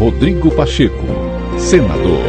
Rodrigo Pacheco, senador.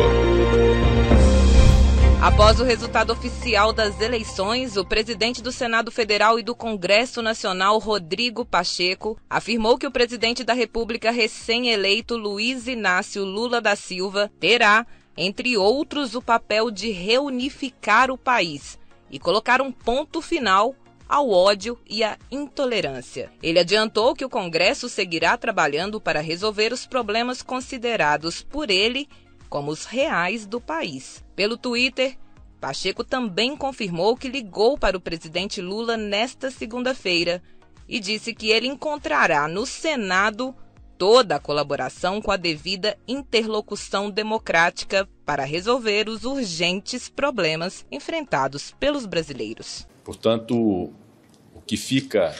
Após o resultado oficial das eleições, o presidente do Senado Federal e do Congresso Nacional, Rodrigo Pacheco, afirmou que o presidente da República recém-eleito, Luiz Inácio Lula da Silva, terá, entre outros, o papel de reunificar o país e colocar um ponto final ao ódio e à intolerância. Ele adiantou que o Congresso seguirá trabalhando para resolver os problemas considerados por ele como os reais do país. Pelo Twitter, Pacheco também confirmou que ligou para o presidente Lula nesta segunda-feira e disse que ele encontrará no Senado toda a colaboração com a devida interlocução democrática para resolver os urgentes problemas enfrentados pelos brasileiros. Portanto, o que fica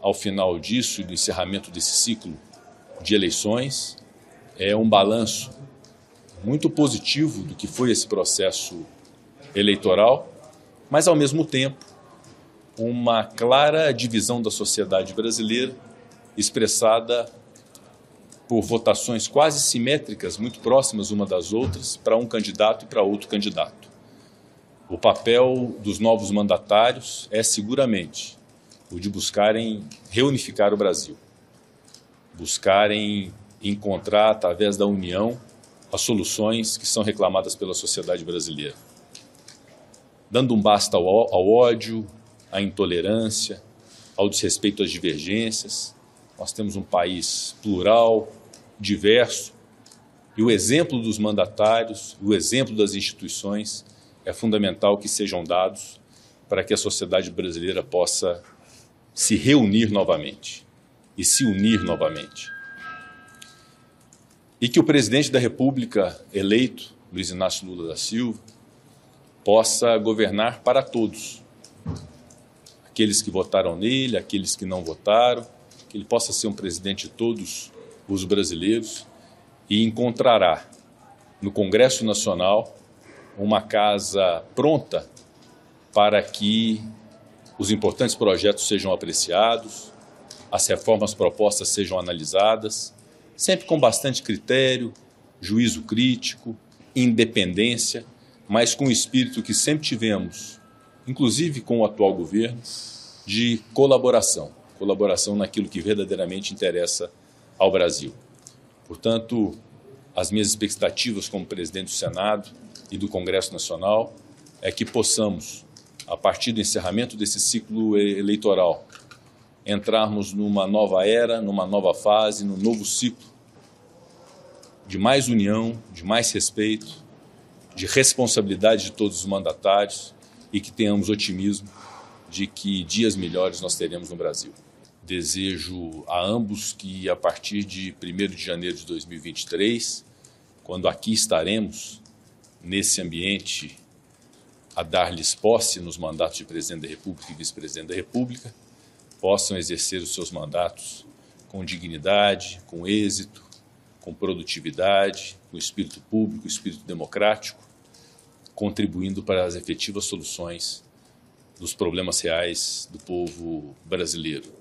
ao final disso do encerramento desse ciclo de eleições é um balanço muito positivo do que foi esse processo eleitoral, mas ao mesmo tempo uma clara divisão da sociedade brasileira expressada por votações quase simétricas, muito próximas uma das outras, para um candidato e para outro candidato. O papel dos novos mandatários é seguramente o de buscarem reunificar o Brasil, buscarem encontrar, através da união, as soluções que são reclamadas pela sociedade brasileira. Dando um basta ao, ódio, à intolerância, ao desrespeito às divergências. Nós temos um país plural, diverso, e o exemplo dos mandatários, o exemplo das instituições é fundamental que sejam dados para que a sociedade brasileira possa se reunir novamente e se unir novamente. E que o presidente da República eleito, Luiz Inácio Lula da Silva, possa governar para todos. Aqueles que votaram nele, aqueles que não votaram, que ele possa ser um presidente de todos os brasileiros e encontrará no Congresso Nacional uma casa pronta para que os importantes projetos sejam apreciados, as reformas propostas sejam analisadas, sempre com bastante critério, juízo crítico, independência, mas com o espírito que sempre tivemos, inclusive com o atual governo, de colaboração colaboração naquilo que verdadeiramente interessa ao Brasil. Portanto, as minhas expectativas como presidente do Senado e do Congresso Nacional é que possamos, a partir do encerramento desse ciclo eleitoral, entrarmos numa nova era, numa nova fase, num novo ciclo de mais união, de mais respeito, de responsabilidade de todos os mandatários e que tenhamos otimismo de que dias melhores nós teremos no Brasil. Desejo a ambos que, a partir de 1 de janeiro de 2023, quando aqui estaremos nesse ambiente a dar-lhes posse nos mandatos de presidente da República e vice-presidente da República, possam exercer os seus mandatos com dignidade, com êxito, com produtividade, com espírito público, espírito democrático, contribuindo para as efetivas soluções dos problemas reais do povo brasileiro.